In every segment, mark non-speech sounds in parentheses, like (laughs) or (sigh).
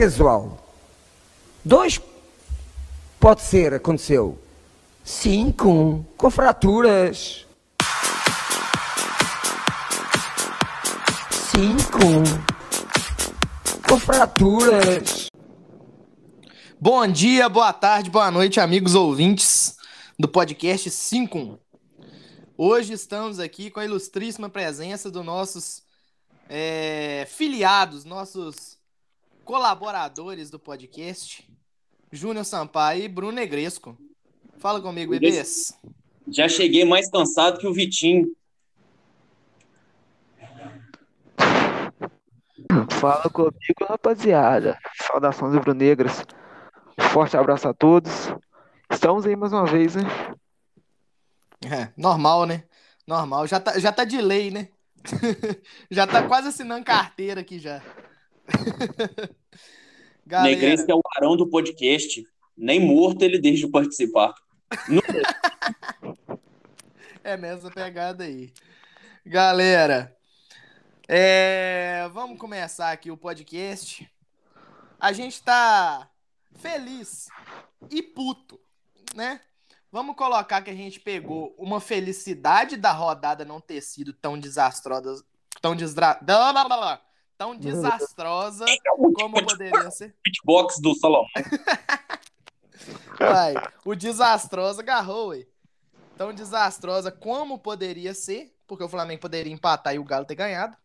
casual. Dois pode ser, aconteceu. Cinco, com fraturas. Cinco, com fraturas. Bom dia, boa tarde, boa noite, amigos ouvintes do podcast 5. Hoje estamos aqui com a ilustríssima presença dos nossos é, filiados, nossos colaboradores do podcast, Júnior Sampaio e Bruno Negresco. Fala comigo, bebês. Já cheguei mais cansado que o Vitinho. Fala comigo, rapaziada. Saudações rubro-negras. Forte abraço a todos. Estamos aí mais uma vez, né? É, normal, né? Normal. Já tá, já tá de lei, né? (laughs) já tá quase assinando carteira aqui já. (laughs) Galera... Negresco é o varão do podcast. Nem morto ele deixa de participar. (laughs) é nessa pegada aí. Galera, é... vamos começar aqui o podcast. A gente tá feliz e puto, né? Vamos colocar que a gente pegou uma felicidade da rodada não ter sido tão desastrosa, tão desdra... tão desastrosa como poderia ser. Beatbox do Salomão. (laughs) Vai, o desastrosa agarrou, ué. Tão desastrosa como poderia ser, porque o Flamengo poderia empatar e o Galo ter ganhado.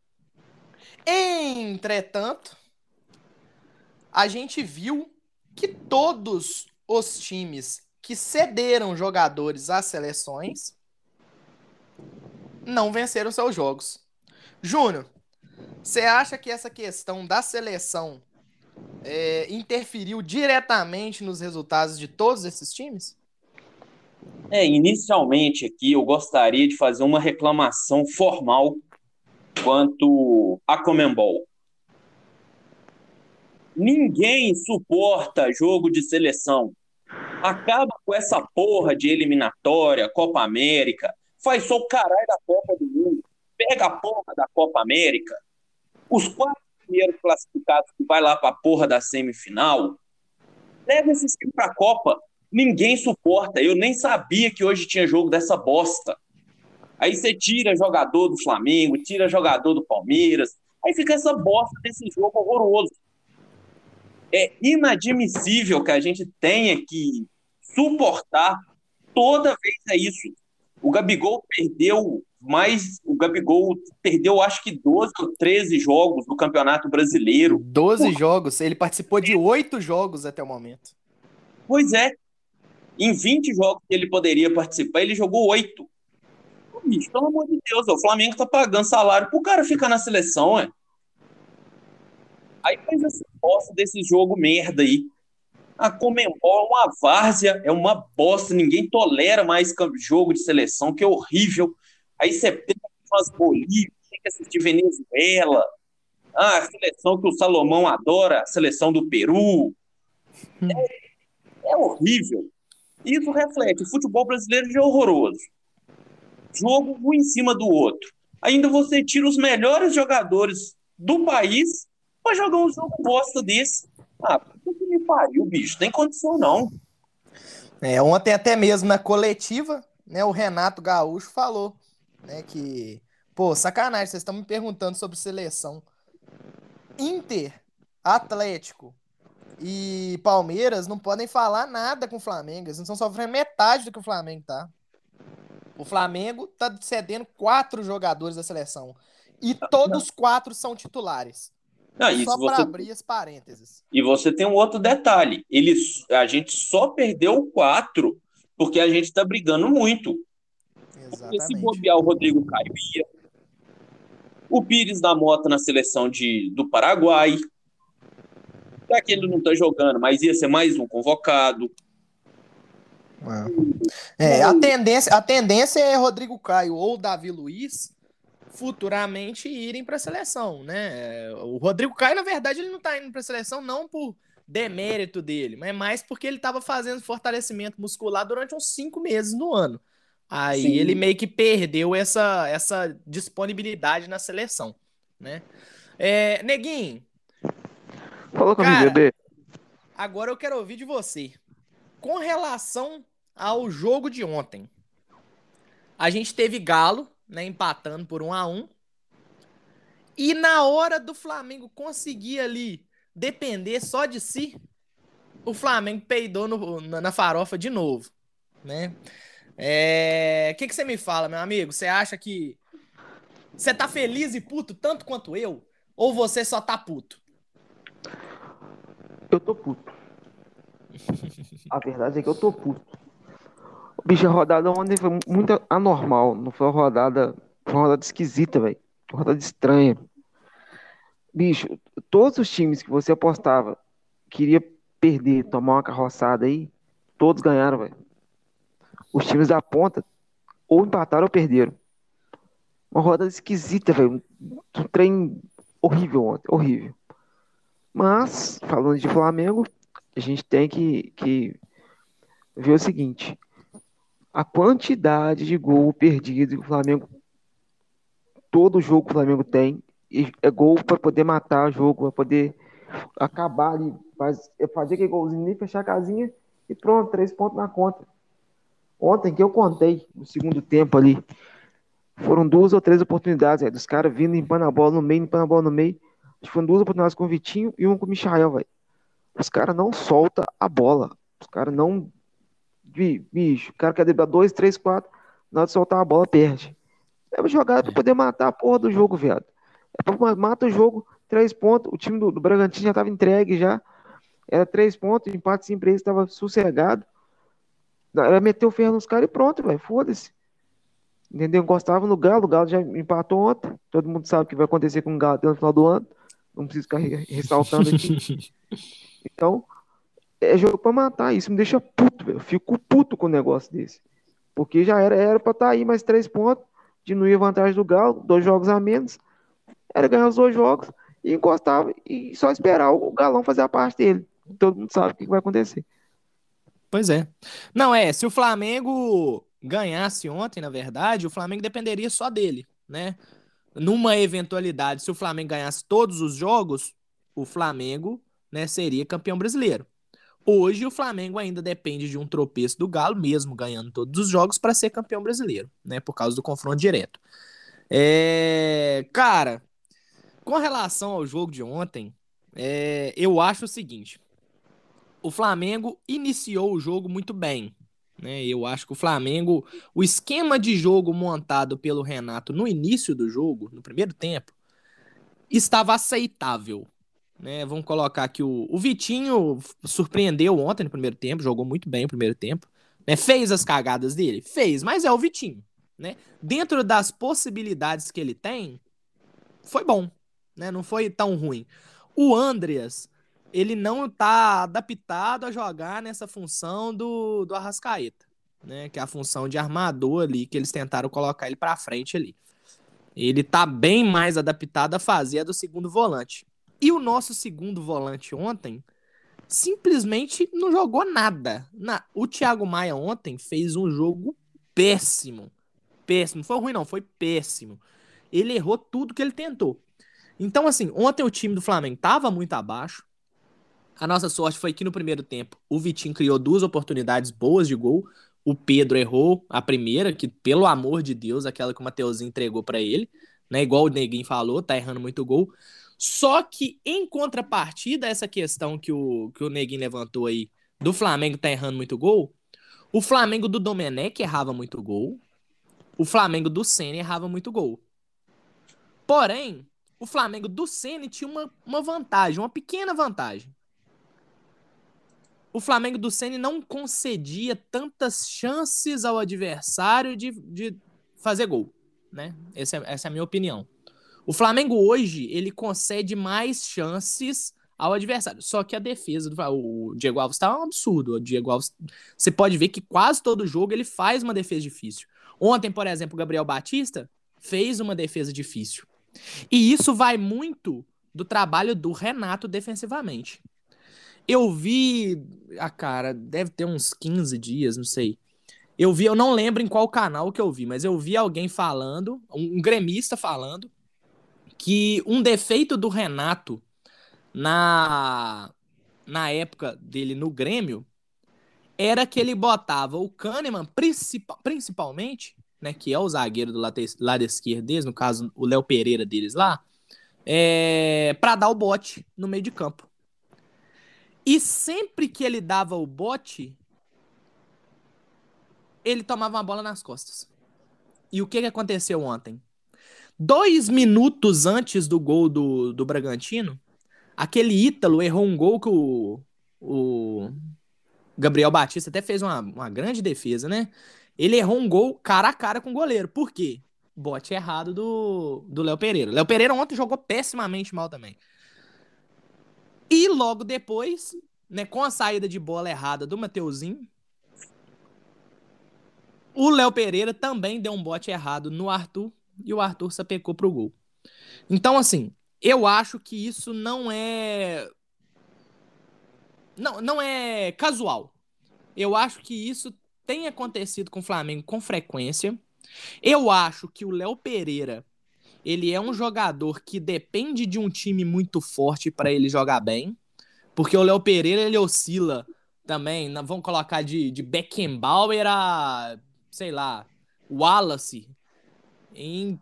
Entretanto, a gente viu que todos os times que cederam jogadores às seleções não venceram seus jogos. Júnior, você acha que essa questão da seleção é, interferiu diretamente nos resultados de todos esses times? É, inicialmente aqui eu gostaria de fazer uma reclamação formal quanto a Comembol. Ninguém suporta jogo de seleção. Acaba com essa porra de eliminatória, Copa América. Faz só o caralho da Copa do Mundo. Pega a porra da Copa América. Os quatro primeiros classificados que vai lá pra porra da semifinal. Leva esses times pra Copa. Ninguém suporta. Eu nem sabia que hoje tinha jogo dessa bosta. Aí você tira jogador do Flamengo, tira jogador do Palmeiras. Aí fica essa bosta desse jogo horroroso é inadmissível que a gente tenha que suportar toda vez é isso. O Gabigol perdeu mais. O Gabigol perdeu, acho que 12 ou 13 jogos do Campeonato Brasileiro. 12 Por... jogos? Ele participou de 8 jogos até o momento. Pois é. Em 20 jogos que ele poderia participar, ele jogou 8. Bicho, pelo amor de Deus, o Flamengo tá pagando salário pro cara ficar na seleção, é. Aí faz essa bosta desse jogo merda aí. A Comembol é uma várzea, é uma bosta, ninguém tolera mais jogo de seleção, que é horrível. Aí você pega umas Bolívia, tem que assistir Venezuela, ah, a seleção que o Salomão adora, a seleção do Peru. É, é horrível. Isso reflete, o futebol brasileiro já é horroroso. Jogo um em cima do outro. Ainda você tira os melhores jogadores do país pra jogar um jogo bosta desse. Ah, puta que me pariu, bicho. Tem condição, não. É, ontem até mesmo na coletiva, né, o Renato Gaúcho falou, né, que, pô, sacanagem, vocês estão me perguntando sobre seleção. Inter, Atlético e Palmeiras não podem falar nada com o Flamengo, eles não estão sofrendo metade do que o Flamengo tá. O Flamengo tá cedendo quatro jogadores da seleção. E todos quatro são titulares. Não, só para abrir as parênteses. E você tem um outro detalhe. Eles, a gente só perdeu quatro porque a gente está brigando muito. Exatamente. Porque se bobear o Rodrigo Caio ia, o Pires da Mota na seleção de, do Paraguai, já que ele não está jogando, mas ia ser mais um convocado. É, a, tendência, a tendência é Rodrigo Caio ou Davi Luiz futuramente irem para a seleção, né? O Rodrigo Caio, na verdade, ele não está indo para a seleção não por demérito dele, mas mais porque ele estava fazendo fortalecimento muscular durante uns cinco meses no ano. Aí Sim. ele meio que perdeu essa, essa disponibilidade na seleção, né? É, Neguinho, Falou comigo, Cara, bebê. Agora eu quero ouvir de você. Com relação ao jogo de ontem. A gente teve Galo, né, empatando por um a um. E na hora do Flamengo conseguir ali depender só de si, o Flamengo peidou no- na, na farofa de novo, né? É, O que, que você me fala, meu amigo? Você acha que você tá feliz e puto tanto quanto eu? Ou você só tá puto? Eu tô puto. A verdade é que eu tô puto. Bicho, a rodada ontem foi muito anormal. Não foi uma rodada. Foi uma rodada esquisita, velho. Uma rodada estranha. Bicho, todos os times que você apostava queria perder, tomar uma carroçada aí, todos ganharam, velho. Os times da ponta ou empataram ou perderam. Uma rodada esquisita, velho. Um trem horrível ontem, horrível. Mas, falando de Flamengo, a gente tem que, que ver o seguinte: a quantidade de gol perdido que o Flamengo, todo jogo que o Flamengo tem, e é gol para poder matar o jogo, para poder acabar ali, faz, fazer aquele golzinho nem fechar a casinha e pronto, três pontos na conta. Ontem que eu contei no segundo tempo ali, foram duas ou três oportunidades, velho, dos caras vindo limpando a bola no meio, limpando a bola no meio. Acho que foram duas oportunidades com o Vitinho e uma com o Michael, velho. Os caras não soltam a bola. Os caras não. Bi- Bicho, o cara quer driblar dois, três, quatro. Na hora de soltar a bola, perde. É uma jogada pra poder matar a porra do jogo, viado. É pra ma- mata o jogo, três pontos. O time do, do Bragantino já tava entregue já. Era três pontos, empate sem preço, tava sossegado. Era meter o ferro nos caras e pronto, velho. Foda-se. Entendeu? Encostava no Galo, o Galo já empatou ontem. Todo mundo sabe o que vai acontecer com o Galo até no final do ano. Não preciso ficar re- ressaltando aqui. (laughs) Então, é jogo pra matar. Isso me deixa puto, velho. Eu fico puto com um negócio desse. Porque já era, era pra estar aí mais três pontos, diminuir a vantagem do Galo, dois jogos a menos. Era ganhar os dois jogos e encostava e só esperar o Galão fazer a parte dele. Todo mundo sabe o que vai acontecer. Pois é. Não, é, se o Flamengo ganhasse ontem, na verdade, o Flamengo dependeria só dele, né? Numa eventualidade, se o Flamengo ganhasse todos os jogos, o Flamengo, né, seria campeão brasileiro. Hoje o Flamengo ainda depende de um tropeço do Galo, mesmo ganhando todos os jogos, para ser campeão brasileiro, né? Por causa do confronto direto. É, cara, com relação ao jogo de ontem, é, eu acho o seguinte: o Flamengo iniciou o jogo muito bem. Né? Eu acho que o Flamengo, o esquema de jogo montado pelo Renato no início do jogo, no primeiro tempo, estava aceitável. Né? Vamos colocar aqui o, o Vitinho surpreendeu ontem no primeiro tempo, jogou muito bem no primeiro tempo. Né? Fez as cagadas dele? Fez, mas é o Vitinho. Né? Dentro das possibilidades que ele tem, foi bom. Né? Não foi tão ruim. O Andreas, ele não tá adaptado a jogar nessa função do, do Arrascaeta, né? Que é a função de armador ali, que eles tentaram colocar ele pra frente ali. Ele tá bem mais adaptado a fazer a do segundo volante. E o nosso segundo volante ontem simplesmente não jogou nada. Na... O Thiago Maia ontem fez um jogo péssimo. Péssimo. Foi ruim, não, foi péssimo. Ele errou tudo que ele tentou. Então, assim, ontem o time do Flamengo tava muito abaixo. A nossa sorte foi que no primeiro tempo o Vitinho criou duas oportunidades boas de gol. O Pedro errou a primeira, que pelo amor de Deus, aquela que o Mateuzinho entregou para ele, né? Igual o Neguinho falou, tá errando muito gol. Só que em contrapartida essa questão que o que o Neguinho levantou aí do Flamengo tá errando muito gol, o Flamengo do Domenech errava muito gol. O Flamengo do Senna errava muito gol. Porém, o Flamengo do Senna tinha uma, uma vantagem, uma pequena vantagem o Flamengo do Ceni não concedia tantas chances ao adversário de, de fazer gol, né? Essa é, essa é a minha opinião. O Flamengo hoje, ele concede mais chances ao adversário. Só que a defesa do o Diego Alves tá um absurdo. O Diego Alves, você pode ver que quase todo jogo ele faz uma defesa difícil. Ontem, por exemplo, o Gabriel Batista fez uma defesa difícil. E isso vai muito do trabalho do Renato defensivamente. Eu vi, a ah, cara, deve ter uns 15 dias, não sei. Eu vi, eu não lembro em qual canal que eu vi, mas eu vi alguém falando, um gremista falando, que um defeito do Renato na, na época dele no Grêmio era que ele botava o Kahneman, principal, principalmente, né, que é o zagueiro do lado, esquerdo deles, no caso o Léo Pereira deles lá, é, para dar o bote no meio de campo. E sempre que ele dava o bote, ele tomava uma bola nas costas. E o que, que aconteceu ontem? Dois minutos antes do gol do, do Bragantino, aquele Ítalo errou um gol que o, o Gabriel Batista até fez uma, uma grande defesa, né? Ele errou um gol cara a cara com o goleiro. Por quê? Bote errado do Léo Pereira. Léo Pereira ontem jogou pessimamente mal também. E logo depois, né, com a saída de bola errada do Mateuzinho, o Léo Pereira também deu um bote errado no Arthur e o Arthur sapecou pro gol. Então, assim, eu acho que isso não é. Não, não é casual. Eu acho que isso tem acontecido com o Flamengo com frequência. Eu acho que o Léo Pereira ele é um jogador que depende de um time muito forte para ele jogar bem. Porque o Léo Pereira ele oscila também. Vamos colocar de, de Beckenbauer a, sei lá, Wallace em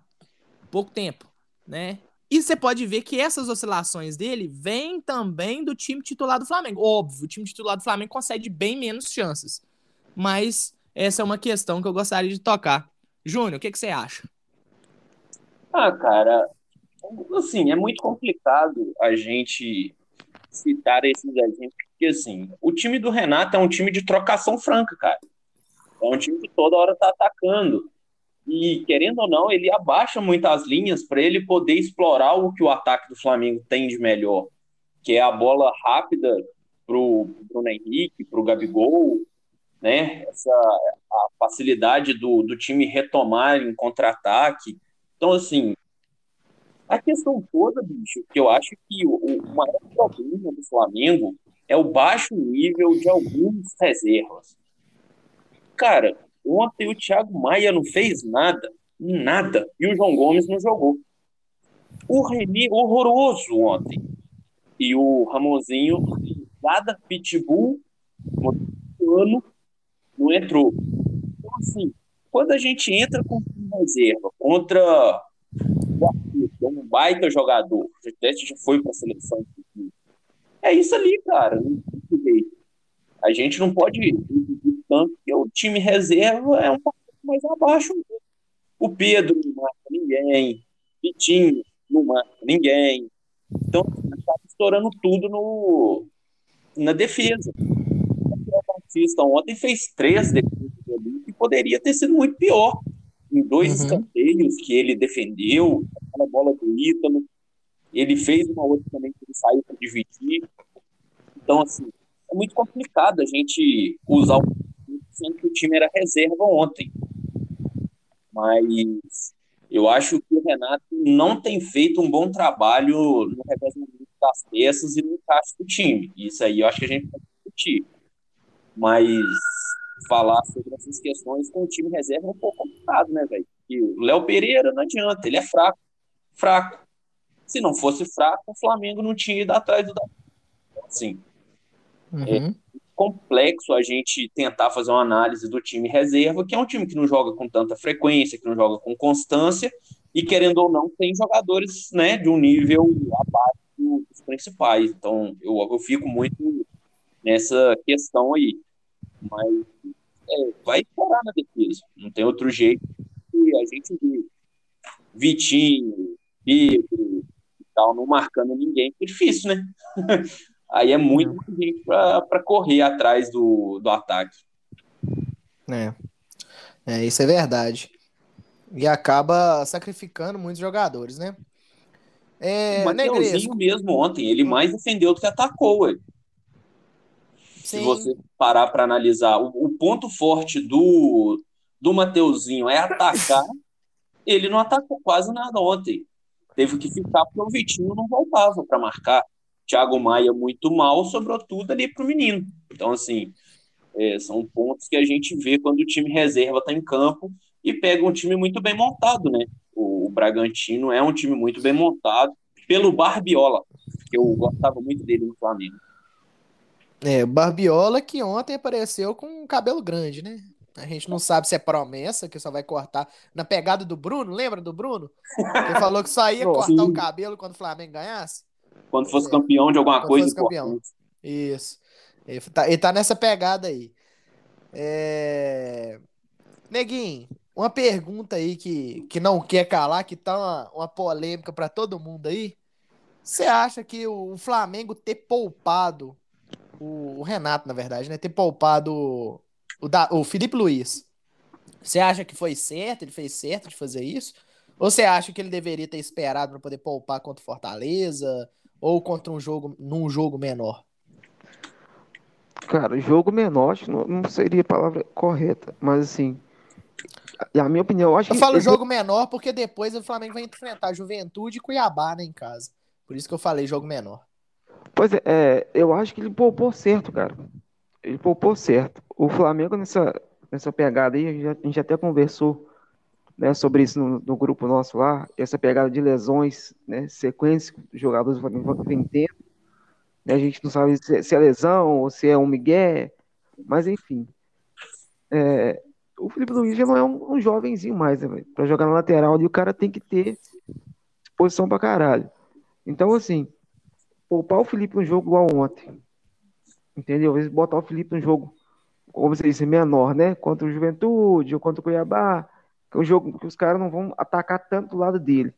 pouco tempo, né? E você pode ver que essas oscilações dele vêm também do time titular do Flamengo. Óbvio, o time titular do Flamengo concede bem menos chances. Mas essa é uma questão que eu gostaria de tocar. Júnior, o que, que você acha? Ah, cara, assim, é muito complicado a gente citar esses exemplos, porque assim, o time do Renato é um time de trocação franca, cara. É um time que toda hora tá atacando. E, querendo ou não, ele abaixa muitas linhas para ele poder explorar o que o ataque do Flamengo tem de melhor, que é a bola rápida pro Bruno Henrique, pro Gabigol, né? Essa a facilidade do, do time retomar em contra-ataque. Então, assim, a questão toda, bicho, que eu acho que o, o maior problema do Flamengo é o baixo nível de algumas reservas. Cara, Ontem o Thiago Maia não fez nada, nada, e o João Gomes não jogou. O Remy, horroroso ontem. E o Ramonzinho, nada pitbull, ano, não entrou. Então, assim, quando a gente entra com reserva contra o um baita jogador, até já foi para a seleção. É isso ali, cara. A gente não pode tanto que o time reserva é um pouco mais abaixo. O Pedro não marca ninguém, Vitinho não marca ninguém. Então, está estourando tudo no, na defesa. O Batista ontem fez três defesas ali que poderia ter sido muito pior. Em dois uhum. escanteios que ele defendeu, aquela bola do Ítalo, ele fez uma outra também que ele saiu para dividir. Então, assim, é muito complicado a gente usar o sendo que o time era reserva ontem. Mas eu acho que o Renato não tem feito um bom trabalho no revezamento das peças e no encaixe do time. Isso aí eu acho que a gente pode discutir. Mas falar sobre essas questões com o time reserva é um pouco complicado, né, velho? o Léo Pereira não adianta, ele é fraco. Fraco. Se não fosse fraco, o Flamengo não tinha ido atrás do. Assim. Uhum. É, complexo a gente tentar fazer uma análise do time reserva, que é um time que não joga com tanta frequência, que não joga com constância, e querendo ou não, tem jogadores né, de um nível abaixo dos principais. Então, eu, eu fico muito nessa questão aí. Mas é, vai parar na defesa, não tem outro jeito. E a gente vê Vitinho, Pedro e tal, não marcando ninguém, é difícil, né? (laughs) aí é muito gente para correr atrás do, do ataque. É. é, isso é verdade. E acaba sacrificando muitos jogadores, né? É, o Mateuzinho mesmo ontem, ele mais defendeu do que atacou, ué. Se você parar para analisar, o, o, ponto forte do, do Mateuzinho é atacar, (laughs) ele não atacou quase nada ontem. Teve que ficar porque o Vitinho não voltava para marcar. Thiago Maia muito mal, sobrou tudo ali para o menino. Então, assim, é, são pontos que a gente vê quando o time reserva está em campo e pega um time muito bem montado, né? O, o, Bragantino é um time muito bem montado, pelo Barbiola, que eu gostava muito dele no Flamengo. É, Barbiola que ontem apareceu com um cabelo grande, né? A gente não sabe se é promessa, que só vai cortar. Na pegada do Bruno, lembra do Bruno? Ele falou que só ia (laughs) cortar Sim. o cabelo quando o Flamengo ganhasse. Quando fosse É. campeão de alguma coisa fosse campeão. Isso. Ele tá, ele tá nessa pegada aí. É... Neguinho, uma pergunta aí que, que não quer calar, que tá uma, uma polêmica pra todo mundo aí. Você acha que o Flamengo ter poupado o, o Renato, na verdade, né? Ter poupado o, da, o Felipe Luiz. Você acha que foi certo? Ele fez certo de fazer isso? Ou você acha que ele deveria ter esperado pra poder poupar contra o Fortaleza ou contra um jogo num jogo menor? Cara, jogo menor não, não seria a palavra correta, mas assim, a, a minha opinião, eu acho Eu que falo ele- jogo menor porque depois o Flamengo vai enfrentar Juventude e Cuiabá, né, em casa. Por isso que eu falei jogo menor. Pois é, é, eu acho que ele poupou certo, cara. Ele poupou certo. O Flamengo nessa, nessa pegada aí, a gente, até conversou né, sobre isso no, no grupo nosso lá, essa pegada de lesões, né, sequência que os jogadores vão vão- vem tendo. né, a gente não sabe se, se é lesão ou se é um migué, mas enfim. É, o Felipe Luiz já não é um, um jovenzinho mais, né? Pra jogar na lateral ali, o cara tem que ter disposição pra caralho. Então, assim, poupar o Felipe no jogo igual ontem. Entendeu? Às vezes botar o Felipe no jogo, como você disse, menor, né? Contra o Juventude ou contra o Cuiabá. Que é um jogo que os caras não vão atacar tanto do lado dele,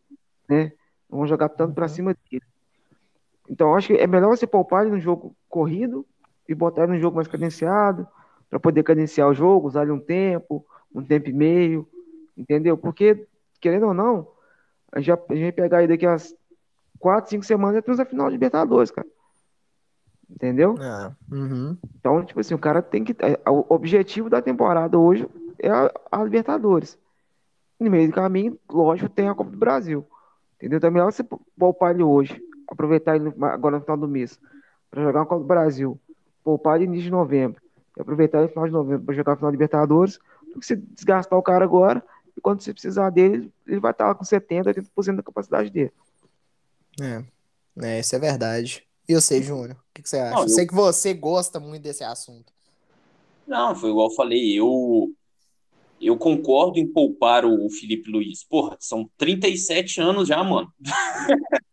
né? Não vão jogar tanto pra cima dele. Então, acho que é melhor você poupar ele no jogo corrido e botar ele no jogo mais cadenciado, para poder cadenciar o jogo, usar ele um tempo, um tempo e meio, entendeu? Porque, querendo ou não, a gente, já- a gente vai pegar aí daqui a quatro, cinco semanas e temos a final de Libertadores, cara. Entendeu? Uhum. Então, tipo assim, o cara tem que. é, O objetivo da temporada hoje é a, a Libertadores. No meio do caminho, lógico, tem a Copa do Brasil. Entendeu? Então é melhor você poupar ele hoje, aproveitar ele agora no final do mês, para jogar a Copa do Brasil, poupar ele no início de novembro, e aproveitar ele no final de novembro para jogar a final da Libertadores, do que você desgastar o cara agora, e quando você precisar dele, ele vai estar lá com 70%, 80% da capacidade dele. É. é, isso é verdade. E eu sei, Júnior, o que, que você acha? Não, eu... sei que você gosta muito desse assunto. Não, foi igual eu falei, eu eu concordo em poupar o Felipe Luiz. Porra, são 37 anos já, mano. (laughs)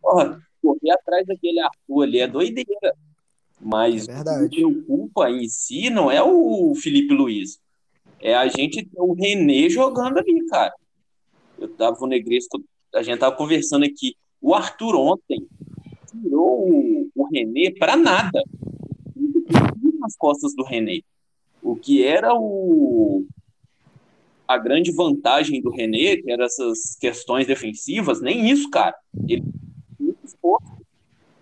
Porra, correr atrás daquele Arthur ali é doideira. Mas É o que preocupa em si não é o Felipe Luiz. É a gente ter o René jogando ali, cara. Eu tava o Negresco, a gente tava conversando aqui. O Arthur ontem tirou o, René pra nada. Nas costas do René. O que era o a grande vantagem do René, que eram essas questões defensivas, nem isso, cara. Ele muito esforço.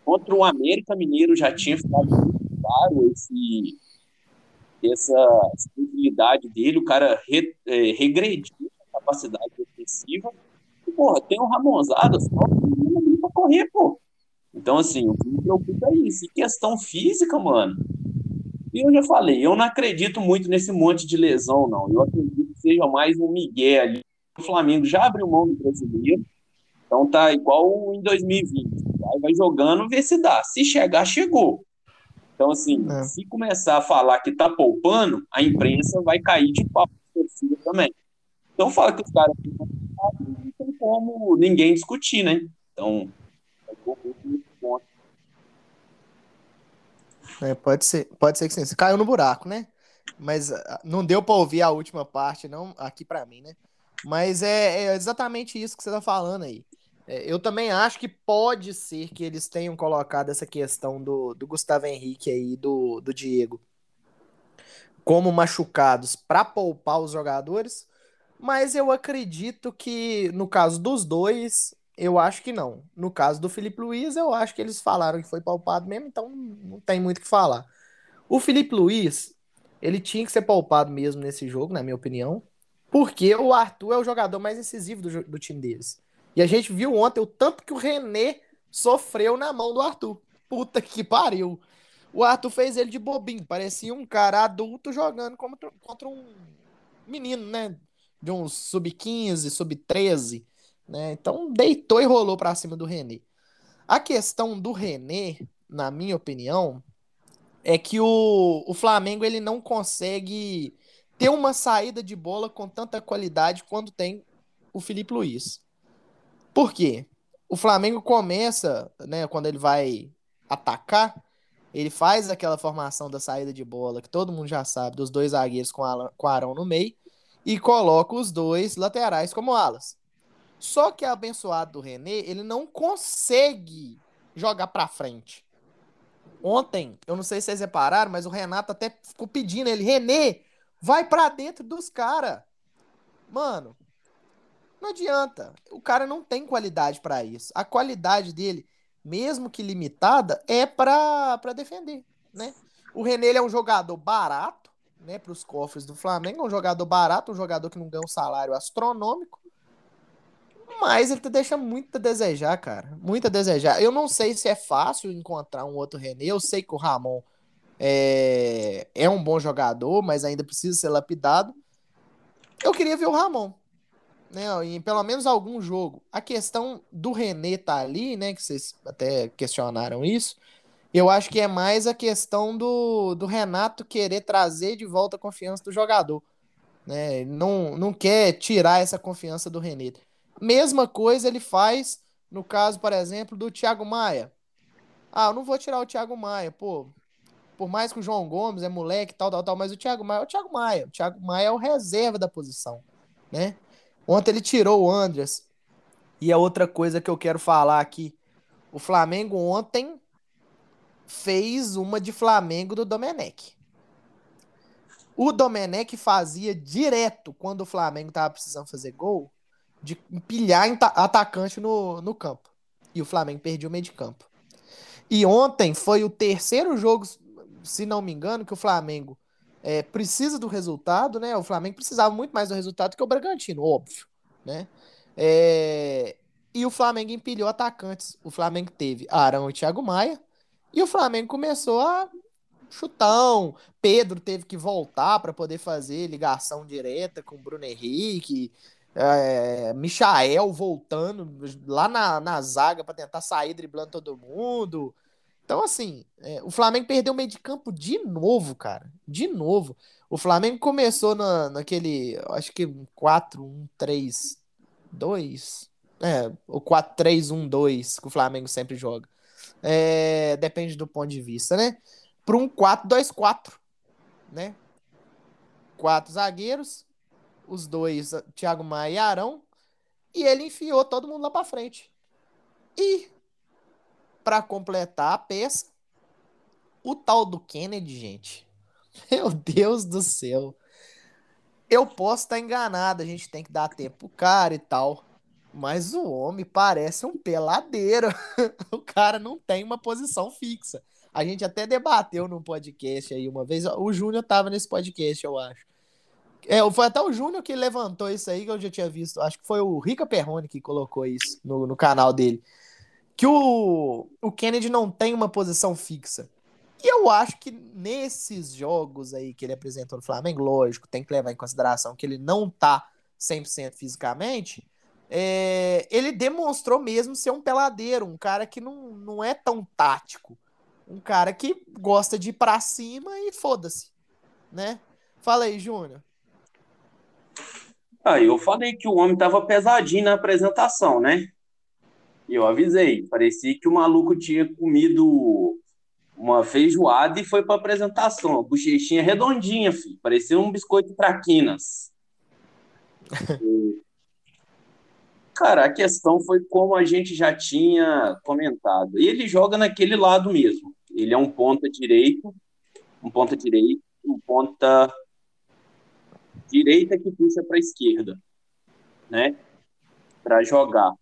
Contra o América Mineiro já tinha ficado muito claro esse, essa sensibilidade dele, o cara re, é, regrediu a capacidade defensiva. Porra, tem o Ramonzada, só que pra correr, pô. Então, assim, o que me preocupa é isso. E questão física, mano, e eu já falei, eu não acredito muito nesse monte de lesão, não. Eu acredito que seja mais um migué ali. O Flamengo já abriu mão do brasileiro, então tá igual em 2020. Vai, vai jogando, vê se dá. Se chegar, chegou. Então, assim, É. se começar a falar que tá poupando, a imprensa vai cair de pau também. Então, fala que os caras tem como ninguém discutir, né? Então. É, pode ser, pode ser que sim. Você caiu no buraco, né? Mas ah, não deu pra ouvir a última parte, não, aqui pra mim, né? Mas é, é exatamente isso que você tá falando aí. É, eu também acho que pode ser que eles tenham colocado essa questão do, do Gustavo Henrique aí, do, do Diego, como machucados pra poupar os jogadores. Mas eu acredito que no caso dos dois, eu acho que não. No caso do Felipe Luiz, eu acho que eles falaram que foi poupado mesmo, então não tem muito o que falar. O Felipe Luiz, ele tinha que ser poupado mesmo nesse jogo, na minha opinião, porque o Arthur é o jogador mais incisivo do, do time deles. E a gente viu ontem o tanto que o René sofreu na mão do Arthur. Puta que pariu. O Arthur fez ele de bobinho, parecia um cara adulto jogando contra, contra um menino, né? De uns sub-15, sub-13 né? Então deitou e rolou pra cima do René. A questão do René, na minha opinião, é que o, o Flamengo ele não consegue ter uma saída de bola com tanta qualidade quando tem o Felipe Luiz. Por quê? O Flamengo começa, né, quando ele vai atacar, ele faz aquela formação da saída de bola que todo mundo já sabe, dos dois zagueiros com, Alan, com Arão no meio, e coloca os dois laterais como alas. Só que abençoado do René, ele não consegue jogar para frente. Ontem, eu não sei se vocês repararam, mas o Renato até ficou pedindo ele, René, vai para dentro dos caras. Mano, não adianta. O cara não tem qualidade para isso. A qualidade dele, mesmo que limitada, é para defender, né? O René é um jogador barato, né, para os cofres do Flamengo, um jogador barato, um jogador que não ganha um salário astronômico. Mas ele te deixa muito a desejar, cara. Muito a desejar. Eu não sei se é fácil encontrar um outro René. Eu sei que o Ramon é, é um bom jogador, mas ainda precisa ser lapidado. Eu queria ver o Ramon né, em pelo menos algum jogo. A questão do René tá ali, né, que vocês até questionaram isso, eu acho que é mais a questão do, do Renato querer trazer de volta a confiança do jogador. Né? Não, não quer tirar essa confiança do René. Mesma coisa ele faz no caso, por exemplo, do Thiago Maia. Ah, eu não vou tirar o Thiago Maia, pô. Por mais que o João Gomes é moleque, tal, tal, tal, mas o Thiago Maia é o Thiago Maia. O Thiago Maia é o reserva da posição, né? Ontem ele tirou o Andreas. E a outra coisa que eu quero falar aqui. O Flamengo ontem fez uma de Flamengo do Domenech. O Domenech fazia direto quando o Flamengo tava precisando fazer gol de empilhar atacante no, no campo. E o Flamengo perdia o meio de campo. E ontem foi o terceiro jogo, se não me engano, que o Flamengo é, precisa do resultado, né? O Flamengo precisava muito mais do resultado que o Bragantino, óbvio, né? É, e o Flamengo empilhou atacantes. O Flamengo teve Arão e Thiago Maia. E o Flamengo começou a chutão. Pedro teve que voltar para poder fazer ligação direta com o Bruno Henrique. É, Michael voltando lá na, na zaga para tentar sair driblando todo mundo. Então, assim, é, o Flamengo perdeu o meio de campo de novo, cara. De novo. O Flamengo começou na, naquele, acho que 4-1-3-2. É, o 4-3-1-2 que o Flamengo sempre joga. É, depende do ponto de vista, né? Para um 4-2-4, né? Quatro zagueiros, os dois, Thiago Maia e Arão, e ele enfiou todo mundo lá para frente. E para completar a peça, o tal do Kennedy, gente. (laughs) Meu Deus do céu. Eu posso estar enganado, a gente tem que dar tempo pro cara e tal. Mas o homem parece um peladeiro. (laughs) o cara não tem uma posição fixa. A gente até debateu num podcast aí uma vez. O Júnior tava nesse podcast, eu acho. É, foi até o Júnior que levantou isso aí que eu já tinha visto. Acho que foi o Rica Perrone que colocou isso no, no canal dele que o, o Kennedy não tem uma posição fixa. E eu acho que nesses jogos aí que ele apresentou no Flamengo, lógico, tem que levar em consideração que ele não tá 100% fisicamente, é, ele demonstrou mesmo ser um peladeiro, um cara que não, não é tão tático. Um cara que gosta de ir pra cima e foda-se, né? Fala aí, Júnior. Ah, eu falei que o homem tava pesadinho na apresentação, né? E eu avisei, parecia que o maluco tinha comido uma feijoada e foi para apresentação. A bochechinha redondinha, filho. Parecia um biscoito traquinas. (laughs) Cara, a questão foi como a gente já tinha comentado. Ele joga naquele lado mesmo. Ele é um ponta direito, um ponta direito, um ponta direita que puxa para a esquerda, né? Para jogar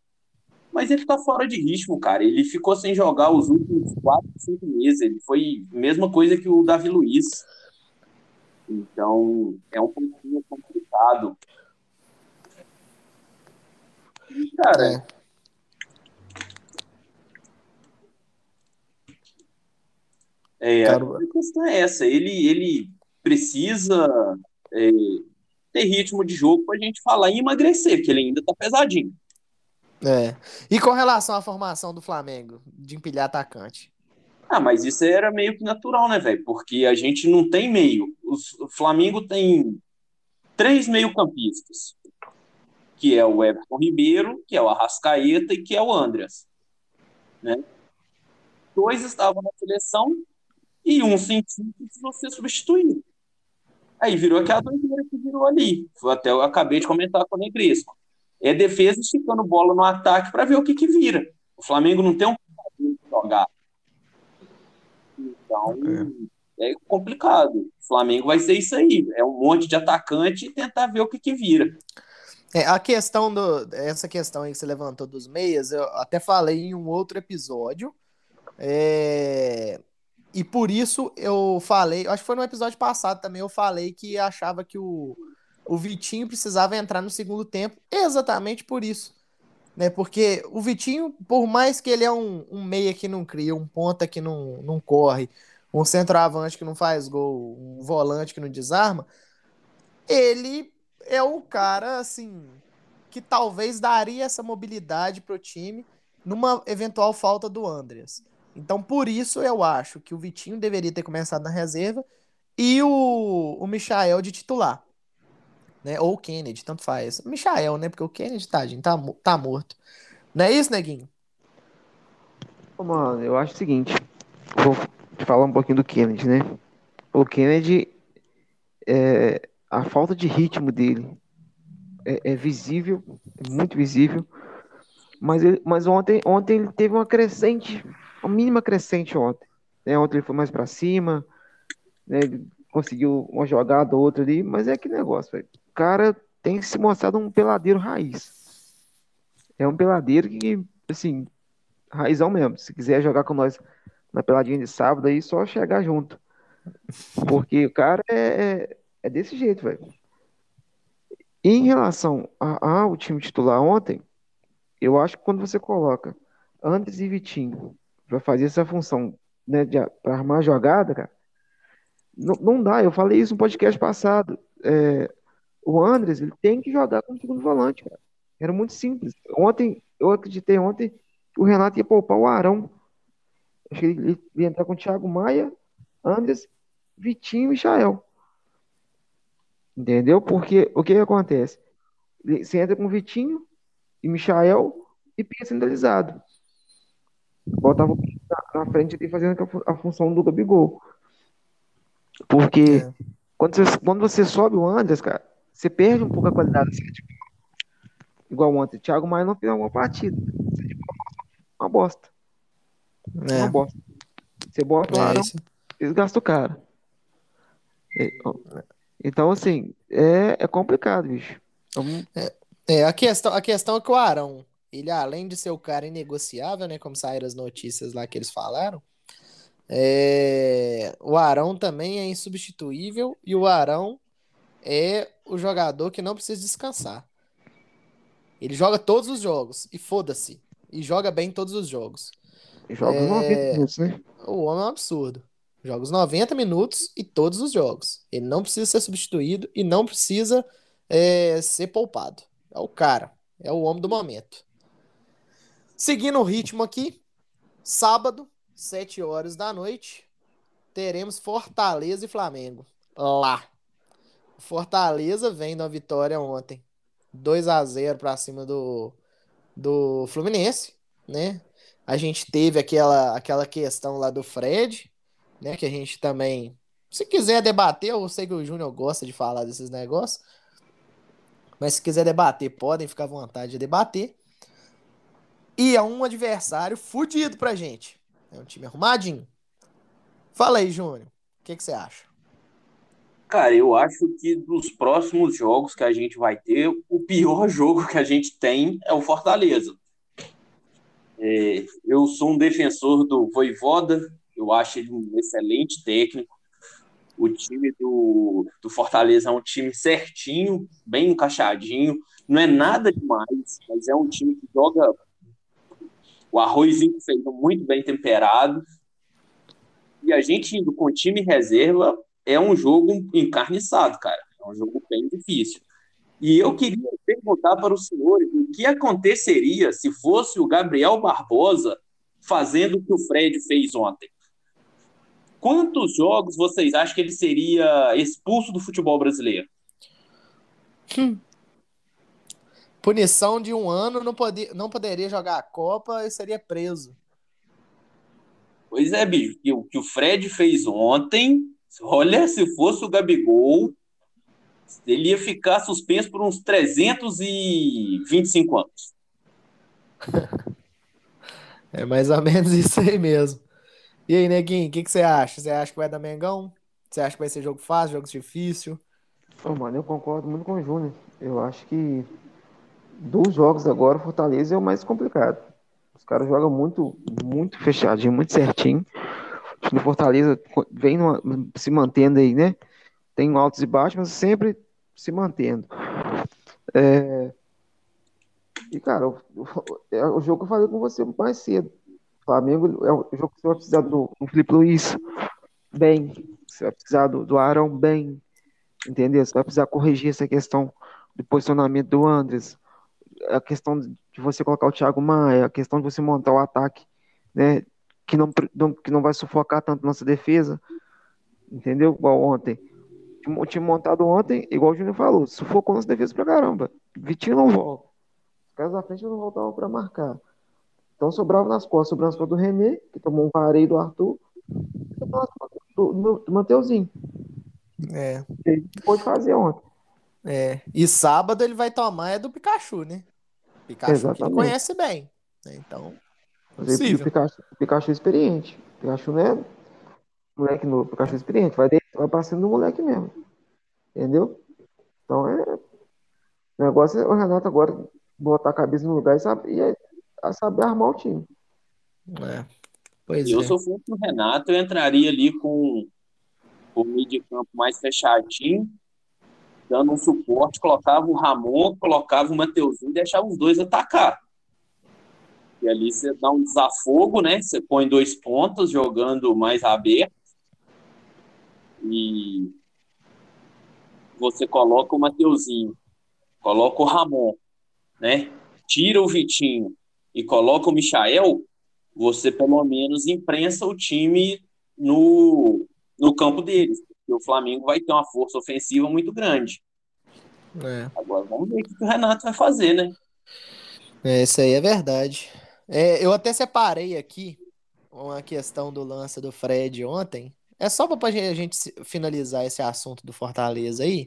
mas ele tá fora de ritmo, cara. Ele ficou sem jogar os últimos quatro, cinco meses. Ele foi a mesma coisa que o Davi Luiz. Então, é um pouquinho complicado. Cara. É. É, a questão é essa. Ele, ele precisa é, ter ritmo de jogo pra gente falar em emagrecer, porque ele ainda tá pesadinho. É. E com relação à formação do Flamengo, de empilhar atacante? Ah, mas isso era meio que natural, né, velho? Porque a gente não tem meio. O Flamengo tem três meio-campistas, que é o Everton Ribeiro, que é o Arrascaeta e que é o Andreas, né? Dois estavam na seleção e um sentiu que precisou ser substituído. Aí virou aquela doideira que virou ali. Foi Até eu acabei de comentar com o Negresco. É defesa esticando bola no ataque para ver o que que vira. O Flamengo não tem um jogar. Então, é complicado. O Flamengo vai ser isso aí. É um monte de atacante e tentar ver o que que vira. É, a questão do. Essa questão aí que você levantou dos meias, eu até falei em um outro episódio. É, e por isso eu falei, acho que foi no episódio passado também, eu falei que achava que o, o Vitinho precisava entrar no segundo tempo, exatamente por isso. Né? Porque o Vitinho, por mais que ele é um, um meia que não cria, um ponta que não, não corre, um centroavante que não faz gol, um volante que não desarma, ele é o cara, assim, que talvez daria essa mobilidade pro time numa eventual falta do Andreas. Então, por isso, eu acho que o Vitinho deveria ter começado na reserva e o, o Michael de titular. Né? Ou o Kennedy, tanto faz. O Michael, né? Porque o Kennedy, tadinho, tá, tá morto. Não é isso, Neguinho? Mano, eu acho o seguinte. Vou falar um pouquinho do Kennedy, né? O Kennedy, é, a falta de ritmo dele é, é visível, é muito visível. Mas, ele- mas ontem, ontem ele teve uma crescente, uma mínima crescente ontem. né? Ontem ele foi mais pra cima, né? Ele conseguiu uma jogada ou outra ali, mas é que negócio. O cara tem se mostrado um peladeiro raiz. É um peladeiro que, assim, raizão mesmo. Se quiser jogar com nós na peladinha de sábado, aí só chegar junto. Porque o cara é, é, desse jeito, velho. Em relação ao time titular ontem, eu acho que quando você coloca Andres e Vitinho para fazer essa função, né, para armar a jogada, cara, não, não dá. Eu falei isso no podcast passado. É, o Andres, ele tem que jogar como segundo volante, cara. Era muito simples. Ontem, eu acreditei ontem que o Renato ia poupar o Arão. Acho que ele ia entrar com o Thiago Maia, Andres, Vitinho e Michael. Entendeu? Porque o que que acontece? Você entra com o Vitinho e Michael e Pia centralizado. Botava na, na frente ali fazendo a, fu- a função do Gabigol. Porque É. quando você, quando você sobe o Andres, cara, você perde um pouco a qualidade. Assim, tipo, igual ontem. O Thiago Maia não fez uma partida. Uma bosta. Uma É, bosta. Você bota o é isso. desgasta o cara. É, Então, assim, é, é complicado, bicho. Vamos- É, a questão, a questão é que o Arão, ele além de ser o cara inegociável, né, como saíram as notícias lá que eles falaram, é, o Arão também é insubstituível e o Arão é o jogador que não precisa descansar. Ele joga todos os jogos e foda-se. E joga bem todos os jogos. joga os 90 minutos, né? O homem é um absurdo. Joga os 90 minutos e todos os jogos. Ele não precisa ser substituído e não precisa é, ser poupado. É o cara. É o homem do momento. Seguindo o ritmo aqui, sábado, 7 horas da noite, teremos Fortaleza e Flamengo. Lá. Fortaleza vem da vitória ontem. 2 a 0 para cima do, do Fluminense, né? A gente teve aquela, aquela questão lá do Fred, né? Que a gente também. Se quiser debater, eu sei que o Júnior gosta de falar desses negócios. Mas se quiser debater, podem ficar à vontade de debater. E é um adversário fudido pra gente. É um time arrumadinho. Fala aí, Júnior. O que, você acha? Cara, eu acho que dos próximos jogos que a gente vai ter, o pior (laughs) jogo que a gente tem é o Fortaleza. É, eu sou um defensor do Voivoda, eu acho ele um excelente técnico. O time do, do Fortaleza é um time certinho, bem encaixadinho. Não é nada demais, mas é um time que joga o arrozinho feito muito bem temperado. E a gente indo com time reserva é um jogo encarniçado, cara. É um jogo bem difícil. E eu queria perguntar para os senhores, o o que aconteceria se fosse o Gabriel Barbosa fazendo o que o Fred fez ontem. Quantos jogos vocês acham que ele seria expulso do futebol brasileiro? Punição de um ano, não, poder, não poderia jogar a Copa e seria preso. Pois é, bicho, o que o Fred fez ontem, olha, se fosse o Gabigol, ele ia ficar suspenso por uns 325 anos. (laughs) É mais ou menos isso aí mesmo. E aí, Neguinho, o que, que você acha? Você acha que vai dar Mengão? Você acha que vai ser jogo fácil, jogo difícil? Mano, eu concordo muito com o Júnior. Eu acho que dos jogos agora, o Fortaleza é o mais complicado. Os caras jogam muito, muito fechadinho, muito certinho. O Fortaleza vem numa- se mantendo aí, né? Tem altos e baixos, mas sempre se mantendo. É, E, cara, o, o- é o jogo que eu falei com você mais cedo. Flamengo é o jogo que você vai precisar do, do Felipe Luiz bem. Você vai precisar do, do Arão bem. Entendeu? Você vai precisar corrigir essa questão do posicionamento do Andres. A questão de você colocar o Thiago Maia, a questão de você montar o ataque, né? Que não- que não vai sufocar tanto nossa defesa. Entendeu? Igual ontem. O time montado ontem, igual o Júnior falou, sufocou nossa defesa pra caramba. Vitinho não volta. Os caras da frente não voltavam pra marcar. Então sobrava nas costas, sobrava nas costas do René, que tomou um vareio do Arthur, e sobrava nas costas do, do, do Mateuzinho. É. Ele pôde fazer ontem. É. E sábado ele vai tomar é do Pikachu, né? Pikachu que ele Exatamente. conhece bem. né? Então, Possível. o Pikachu, o Pikachu experiente. O Pikachu não é moleque novo, Pikachu experiente. Vai, de- vai cima do moleque mesmo. Entendeu? Então é. O negócio é o Renato agora botar a cabeça no lugar e saber, e é- a saber armar o time. é. Pois Eu, é. se eu fosse o Renato, eu entraria ali com com o meio de campo mais fechadinho, dando um suporte, colocava o Ramon, colocava o Mateuzinho e deixava os dois atacar. E ali você dá um desafogo, né? Você põe dois pontos jogando mais aberto. E você coloca o Mateuzinho, coloca o Ramon, né? Tira o Vitinho e coloca o Michael, você pelo menos imprensa o time no, no campo deles. Porque o Flamengo vai ter uma força ofensiva muito grande. É. Agora vamos ver o que o Renato vai fazer, né? É, isso aí é verdade. É, eu até separei aqui uma questão do lance do Fred ontem. É só para a gente finalizar esse assunto do Fortaleza aí.